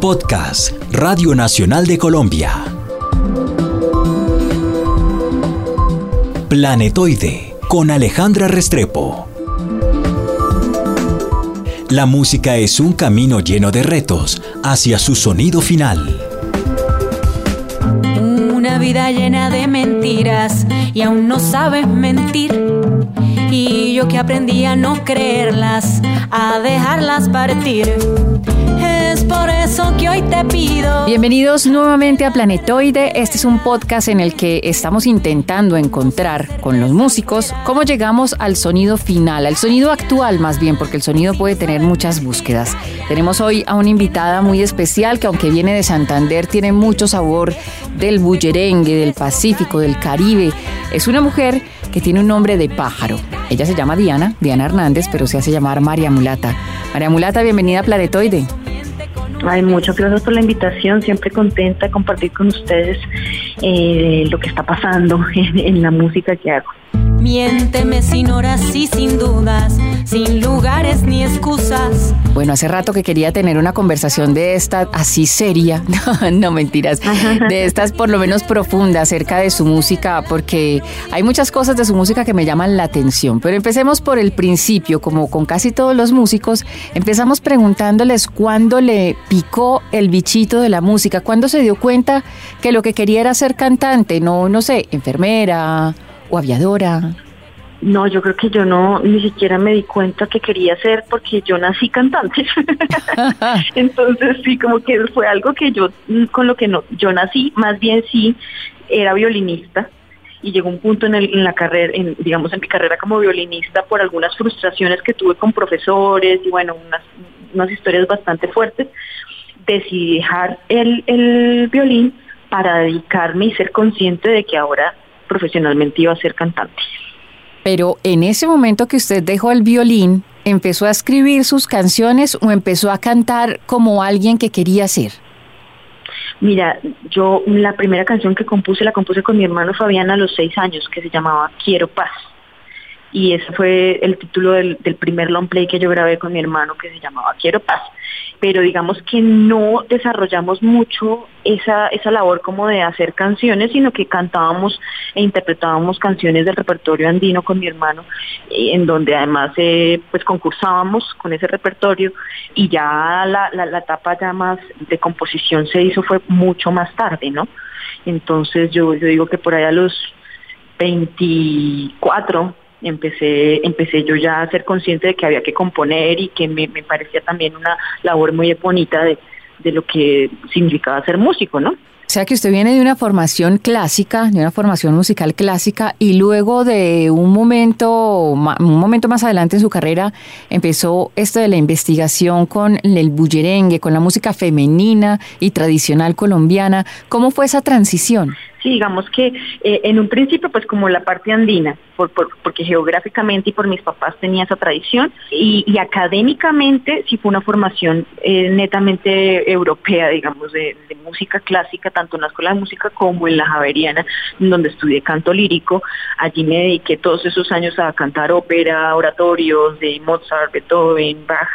Podcast Radio Nacional de Colombia. Planetoide con Alejandra Restrepo. La música es un camino lleno de retos hacia su sonido final. Una vida llena de mentiras y aún no sabes mentir. Y yo que aprendí a no creerlas, a dejarlas partir por eso que hoy te pido. Bienvenidos nuevamente a Planetoide. Este es un podcast en el que estamos intentando encontrar con los músicos cómo llegamos al sonido final, al sonido actual más bien, porque el sonido puede tener muchas búsquedas. Tenemos hoy a una invitada muy especial que aunque viene de Santander tiene mucho sabor del bullerengue, del Pacífico, del Caribe. Es una mujer que tiene un nombre de pájaro. Ella se llama Diana, Diana Hernández, pero se hace llamar María Mulata. María Mulata, bienvenida a Planetoide. Ay, muchas gracias por la invitación. Siempre contenta de compartir con ustedes eh, lo que está pasando en la música que hago. Miénteme sin horas y sin dudas, sin lugares ni excusas. Bueno, hace rato que quería tener una conversación de esta así seria, no, mentiras, de estas por lo menos profundas acerca de su música, porque hay muchas cosas de su música que me llaman la atención. Pero empecemos por el principio, como con casi todos los músicos, empezamos preguntándoles cuándo le picó el bichito de la música, cuándo se dio cuenta que lo que quería era ser cantante, no, no sé, enfermera o aviadora? No, yo creo que yo no, ni siquiera me di cuenta que quería ser porque yo nací cantante. Entonces sí, como que fue algo que yo, con lo que no, yo nací, más bien sí, era violinista y llegó un punto en la carrera, en, digamos en mi carrera como violinista por algunas frustraciones que tuve con profesores y bueno, unas, unas historias bastante fuertes, decidí dejar el, el violín para dedicarme y ser consciente de que ahora profesionalmente iba a ser cantante. Pero en ese momento que usted dejó el violín, ¿empezó a escribir sus canciones o empezó a cantar como alguien que quería ser? Mira, yo la primera canción que compuse la compuse con mi hermano Fabián a los seis años, que se llamaba Quiero Paz y ese fue el título del, primer long play que yo grabé con mi hermano que se llamaba Quiero Paz. Pero digamos que no desarrollamos mucho esa, esa labor como de hacer canciones, sino que cantábamos e interpretábamos canciones del repertorio andino con mi hermano, eh, en donde además eh, pues concursábamos con ese repertorio y ya la, la, etapa ya más de composición se hizo fue mucho más tarde, ¿no? Entonces yo, yo digo que por ahí a los 24 empecé, empecé yo ya a ser consciente de que había que componer y que me, parecía también una labor muy bonita de, de lo que significaba ser músico, ¿no? O sea que usted viene de una formación clásica, de una formación musical clásica y luego de un momento, un momento más adelante en su carrera empezó esto de la investigación con el bullerengue, con la música femenina y tradicional colombiana. ¿Cómo fue esa transición? Sí, digamos que eh, en un principio, pues como la parte andina, por, porque geográficamente y por mis papás tenía esa tradición, y, académicamente sí fue una formación eh, netamente europea, digamos, de, música clásica, tanto en la escuela de música como en la Javeriana, donde estudié canto lírico. Allí me dediqué todos esos años a cantar ópera, oratorios de Mozart, Beethoven, Bach,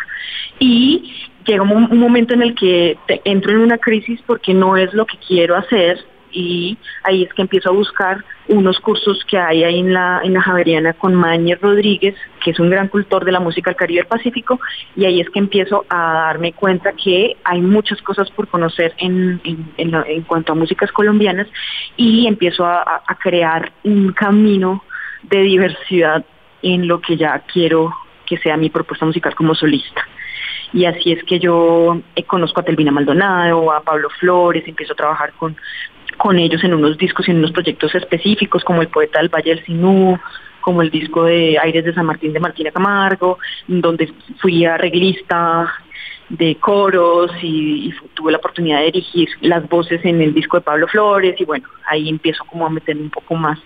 y llegó un momento en el que entro en una crisis porque no es lo que quiero hacer y ahí es que empiezo a buscar unos cursos que hay ahí en la, en la Javeriana con Mañez Rodríguez, que es un gran cultor de la música del Caribe del Pacífico, y ahí es que empiezo a darme cuenta que hay muchas cosas por conocer en, en, cuanto a músicas colombianas y empiezo a, a crear un camino de diversidad en lo que ya quiero que sea mi propuesta musical como solista. Y así es que yo eh, conozco a Telvina Maldonado, a Pablo Flores, empiezo a trabajar con, con ellos en unos discos y en unos proyectos específicos, como el poeta del Valle del Sinú, como el disco de Aires de San Martín de Martina Camargo, donde fui arreglista de coros y, tuve la oportunidad de dirigir las voces en el disco de Pablo Flores y bueno, ahí empiezo como a meterme un poco más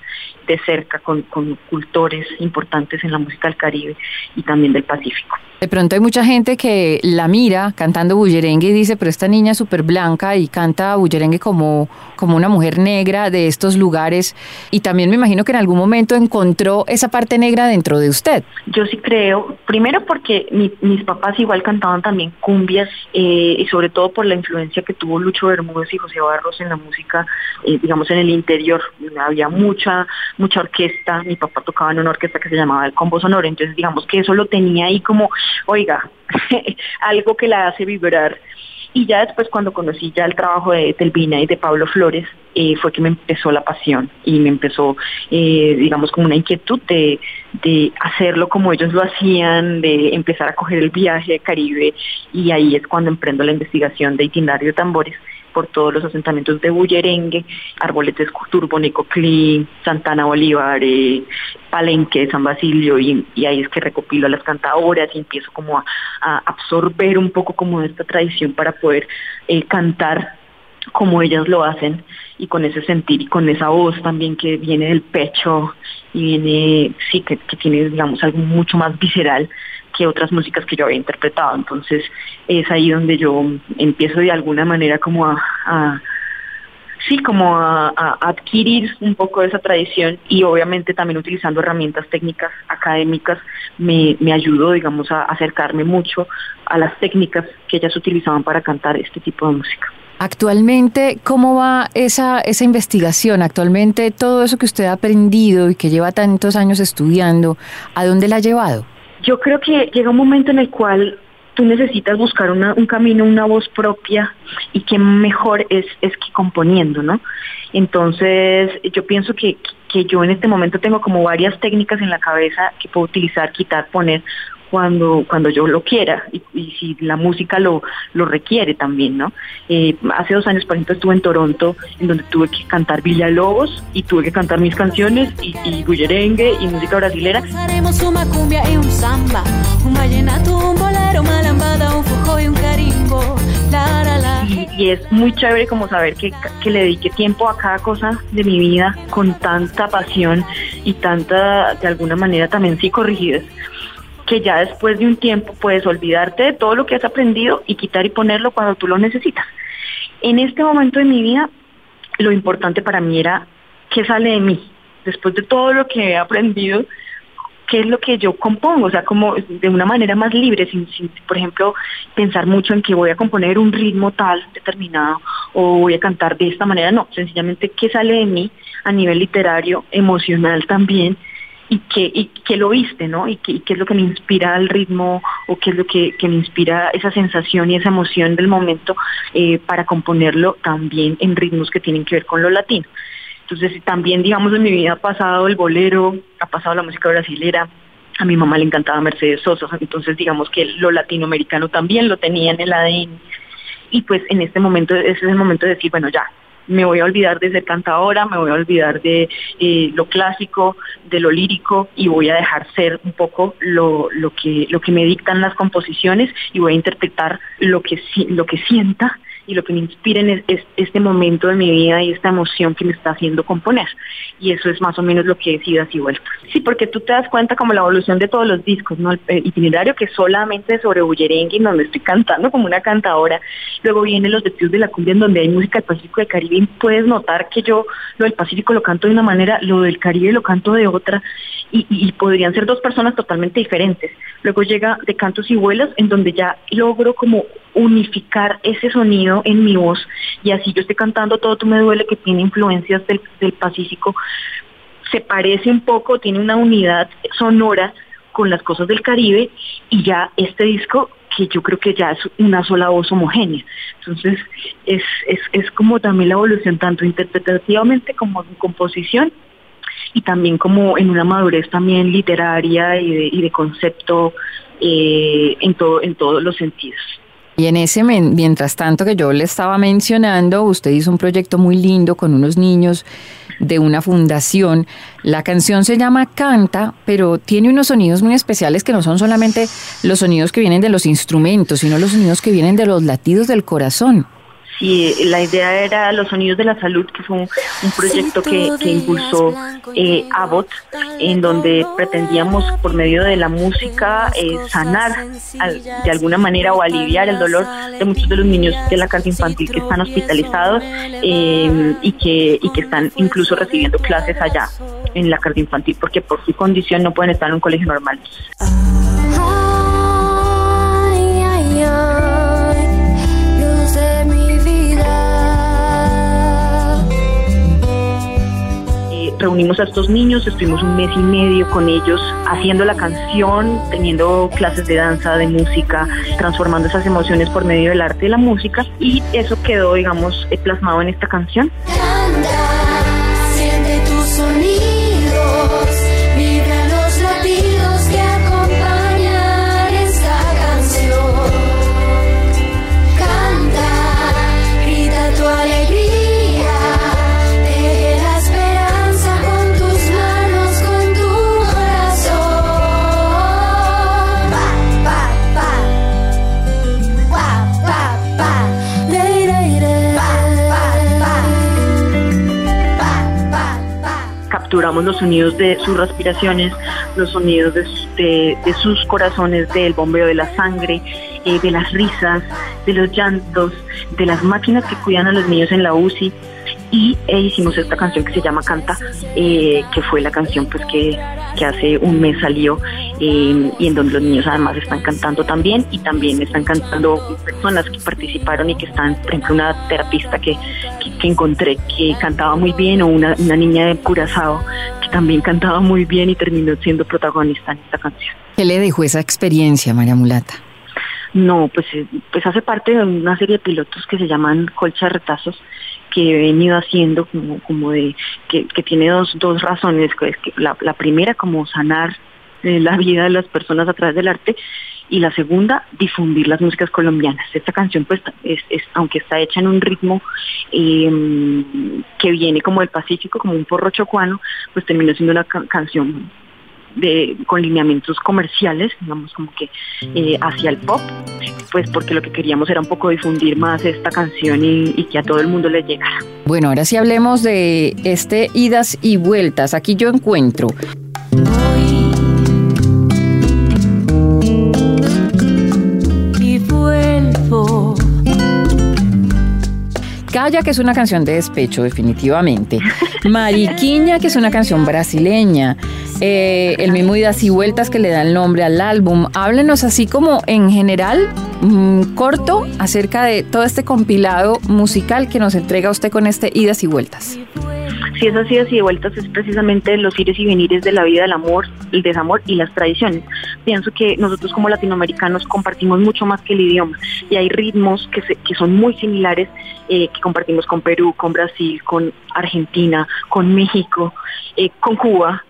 de cerca con, con cultores importantes en la música del Caribe y también del Pacífico. De pronto hay mucha gente que la mira cantando bullerengue y dice, pero esta niña es súper blanca y canta bullerengue como, como una mujer negra de estos lugares y también me imagino que en algún momento encontró esa parte negra dentro de usted. Yo sí creo, primero porque mis papás igual cantaban también cumbias eh, y sobre todo por la influencia que tuvo Lucho Bermúdez y José Barros en la música, eh, digamos en el interior, había mucha, mucha orquesta, mi papá tocaba en una orquesta que se llamaba el Combo Sonoro, entonces digamos que eso lo tenía ahí como, oiga, algo que la hace vibrar. Y ya después cuando conocí ya el trabajo de Telvina y de Pablo Flores, eh, fue que me empezó la pasión y me empezó, eh, digamos, como una inquietud de, de hacerlo como ellos lo hacían, de empezar a coger el viaje de Caribe. Y ahí es cuando emprendo la investigación de itinerario de tambores por todos los asentamientos de Bullerengue, Arboletes, Turbo, Necoclí, Santana Bolívar, Palenque, San Basilio, y, ahí es que recopilo a las cantadoras y empiezo como a, absorber un poco como esta tradición para poder eh, cantar como ellas lo hacen y con ese sentir y con esa voz también que viene del pecho y viene, sí, que tiene, digamos, algo mucho más visceral que otras músicas que yo había interpretado. Entonces es ahí donde yo empiezo de alguna manera como a, sí, como a, adquirir un poco de esa tradición y obviamente también utilizando herramientas técnicas académicas me, me ayudó, digamos, a acercarme mucho a las técnicas que ellas utilizaban para cantar este tipo de música. Actualmente, ¿cómo va esa, esa investigación? Actualmente, todo eso que usted ha aprendido y que lleva tantos años estudiando, ¿a dónde la ha llevado? Yo creo que llega un momento en el cual tú necesitas buscar un camino, una voz propia y que mejor es, es que componiendo, ¿no? Entonces yo pienso que, que yo en este momento tengo como varias técnicas en la cabeza que puedo utilizar, quitar, poner cuando, cuando yo lo quiera y, si la música lo, lo requiere también, ¿no? Eh, hace dos años, por ejemplo, estuve en Toronto, en donde tuve que cantar Villalobos y tuve que cantar mis canciones y, y bullerengue y música brasilera. Haremos una cumbia y un samba, un vallenato, un bolero, una lambada, un fujo y un carimbo. La, la, la. Y, y, es muy chévere como saber que, que le dediqué tiempo a cada cosa de mi vida con tanta pasión y tanta, de alguna manera también sí corrigidas que ya después de un tiempo puedes olvidarte de todo lo que has aprendido y quitar y ponerlo cuando tú lo necesitas. En este momento de mi vida, lo importante para mí era qué sale de mí. Después de todo lo que he aprendido, qué es lo que yo compongo, o sea, como de una manera más libre, sin, por ejemplo, pensar mucho en que voy a componer un ritmo tal determinado o voy a cantar de esta manera, no, sencillamente qué sale de mí a nivel literario, emocional también, y que, y que lo viste, ¿no? Y, qué es lo que me inspira al ritmo o qué es lo que, me inspira esa sensación y esa emoción del momento eh, para componerlo también en ritmos que tienen que ver con lo latino. Entonces también, digamos, en mi vida ha pasado el bolero, ha pasado la música brasilera, a mi mamá le encantaba Mercedes Sosa, entonces digamos que lo latinoamericano también lo tenía en el ADN. Y pues en este momento, ese es el momento de decir, bueno, ya, me voy a olvidar de ser cantadora, me voy a olvidar de eh, lo clásico, de lo lírico y voy a dejar ser un poco lo, lo, que, lo que me dictan las composiciones y voy a interpretar lo que, lo que sienta y lo que me inspira es, este momento de mi vida y esta emoción que me está haciendo componer. Y eso es más o menos lo que he sido así vuelto. Sí, porque tú te das cuenta como la evolución de todos los discos, ¿no? El, itinerario que solamente sobre Bullerengue, en donde estoy cantando como una cantadora. Luego vienen los vestidos de la cumbia, en donde hay música del Pacífico de Caribe. Y puedes notar que yo lo del Pacífico lo canto de una manera, lo del Caribe lo canto de otra. Y, y podrían ser dos personas totalmente diferentes. Luego llega de Cantos y Vuelas, en donde ya logro como unificar ese sonido en mi voz y así yo estoy cantando Todo tú me duele que tiene influencias del, del Pacífico, se parece un poco, tiene una unidad sonora con las cosas del Caribe y ya este disco que yo creo que ya es una sola voz homogénea. Entonces es, es, es como también la evolución tanto interpretativamente como en composición y también como en una madurez también literaria y de, concepto eh, en, todo, en todos los sentidos. Y en ese, mientras tanto que yo le estaba mencionando, usted hizo un proyecto muy lindo con unos niños de una fundación. La canción se llama Canta, pero tiene unos sonidos muy especiales que no son solamente los sonidos que vienen de los instrumentos, sino los sonidos que vienen de los latidos del corazón. Sí, la idea era Los Sonidos de la Salud, que fue un, proyecto que, impulsó eh, Abbott, en donde pretendíamos por medio de la música eh, sanar de alguna manera o aliviar el dolor de muchos de los niños de la casa infantil que están hospitalizados eh, y, que, y que están incluso recibiendo clases allá en la casa infantil porque por su condición no pueden estar en un colegio normal. Reunimos a estos niños, estuvimos un mes y medio con ellos haciendo la canción, teniendo clases de danza, de música, transformando esas emociones por medio del arte y la música y eso quedó, digamos, plasmado en esta canción. Los sonidos de sus respiraciones, los sonidos de, sus corazones, del bombeo de la sangre, eh, de las risas, de los llantos, de las máquinas que cuidan a los niños en la UCI y e hicimos esta canción que se llama Canta, eh, que fue la canción pues que, hace un mes salió eh, y en donde los niños además están cantando también y también están cantando personas que participaron y que están, por ejemplo, una terapista que, que, encontré que cantaba muy bien o una, una niña de Curazao que también cantaba muy bien y terminó siendo protagonista en esta canción. ¿Qué le dejó esa experiencia, María Mulata? No, pues, eh, pues hace parte de una serie de pilotos que se llaman Colcha de Retazos, que he venido haciendo como, como de, que, tiene dos, dos razones, que la, primera como sanar eh, la vida de las personas a través del arte y la segunda, difundir las músicas colombianas. Esta canción, pues, es, aunque está hecha en un ritmo em, que viene como del Pacífico, como un porro chocuano, pues terminó siendo una canción de, con lineamientos comerciales, digamos como que eh, hacia el pop, pues porque lo que queríamos era un poco difundir más esta canción y, y, que a todo el mundo le llegara. Bueno, ahora sí hablemos de este idas y vueltas. Aquí yo encuentro. Que es una canción de despecho, definitivamente. Mariquiña, que es una canción brasileña. Eh, el mismo Idas y Vueltas que le da el nombre al álbum. Háblenos así como en general, mm, corto, acerca de todo este compilado musical que nos entrega usted con este Idas y Vueltas si esas idas y vueltas es precisamente los ires y venires de la vida, del amor, el desamor y las tradiciones. Pienso que nosotros como latinoamericanos compartimos mucho más que el idioma y hay ritmos que, que son muy similares eh, que compartimos con Perú, con Brasil, con Argentina, con México, eh, con Cuba,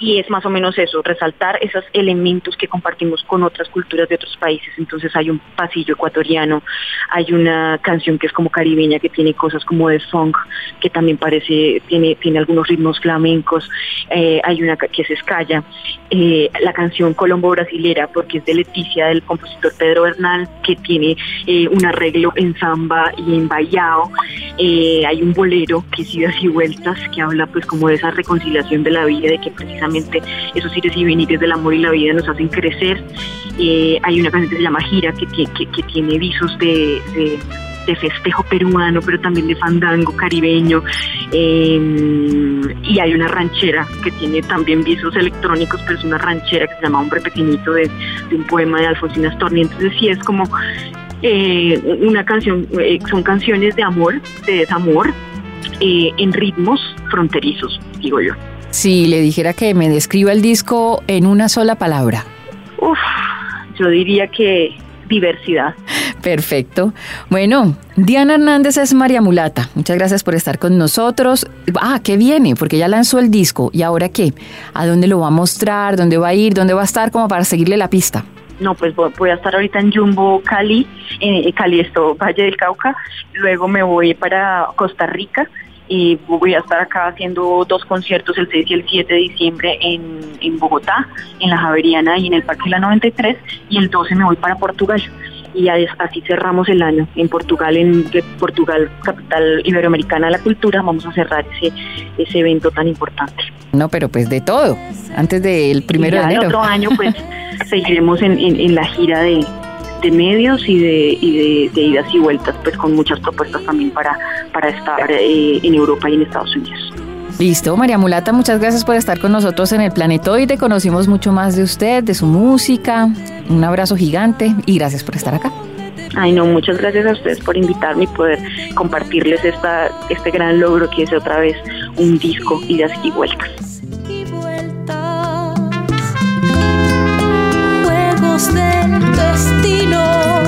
y es más o menos eso, resaltar esos elementos que compartimos con otras culturas de otros países. Entonces hay un pasillo ecuatoriano, hay una canción que es como caribeña que tiene cosas como de funk, que también parece, tiene, tiene algunos ritmos flamencos, eh, hay una que es escalla, eh, la canción Colombo Brasilera, porque es de Leticia, del compositor Pedro Bernal, que tiene eh, un arreglo en samba y en bayao, hay un bolero que es idas y vueltas, que habla pues como de esa reconciliación de la vida, de que precisamente esos ires y venires del amor y la vida nos hacen crecer. Eh, hay una canción que se llama Gira, que, que, tiene visos de, festejo peruano, pero también de fandango caribeño. Em, y hay una ranchera que tiene también visos electrónicos, pero es una ranchera que se llama Hombre Pequeñito de, un poema de Alfonsina Storni. Entonces sí es como eh, una canción, eh, son canciones de amor, de desamor, en ritmos fronterizos, digo yo. Si le dijera que me describa el disco en una sola palabra. Uf, yo diría que diversidad. Perfecto. Bueno, Diana Hernández es María Mulata. Muchas gracias por estar con nosotros. Ah, ¿qué viene? Porque ya lanzó el disco. ¿Y ahora qué? ¿A dónde lo va a mostrar? ¿Dónde va a ir? ¿Dónde va a estar? Como para seguirle la pista. No, pues voy a estar ahorita en Jumbo, Cali, en Cali, esto, Valle del Cauca. Luego me voy para Costa Rica y voy a estar acá haciendo dos conciertos el 6 y el 7 de diciembre en, en Bogotá, en la Javeriana y en el Parque La 93 y el 12 me voy para Portugal. y así cerramos el año. En Portugal, en Portugal, capital iberoamericana de la cultura, vamos a cerrar ese, ese evento tan importante. No, pero pues de todo, antes del primero de enero. El otro año pues seguiremos en, en, la gira de, de medios y de, y de, idas y vueltas, pues con muchas propuestas también para, para estar eh, en Europa y en Estados Unidos. Listo, María Mulata, muchas gracias por estar con nosotros en el Planetoide. Conocimos mucho más de usted, de su música. Un abrazo gigante y gracias por estar acá. Ay, no, muchas gracias a ustedes por invitarme y poder compartirles esta, este gran logro que es otra vez un disco, idas y vueltas. Destino.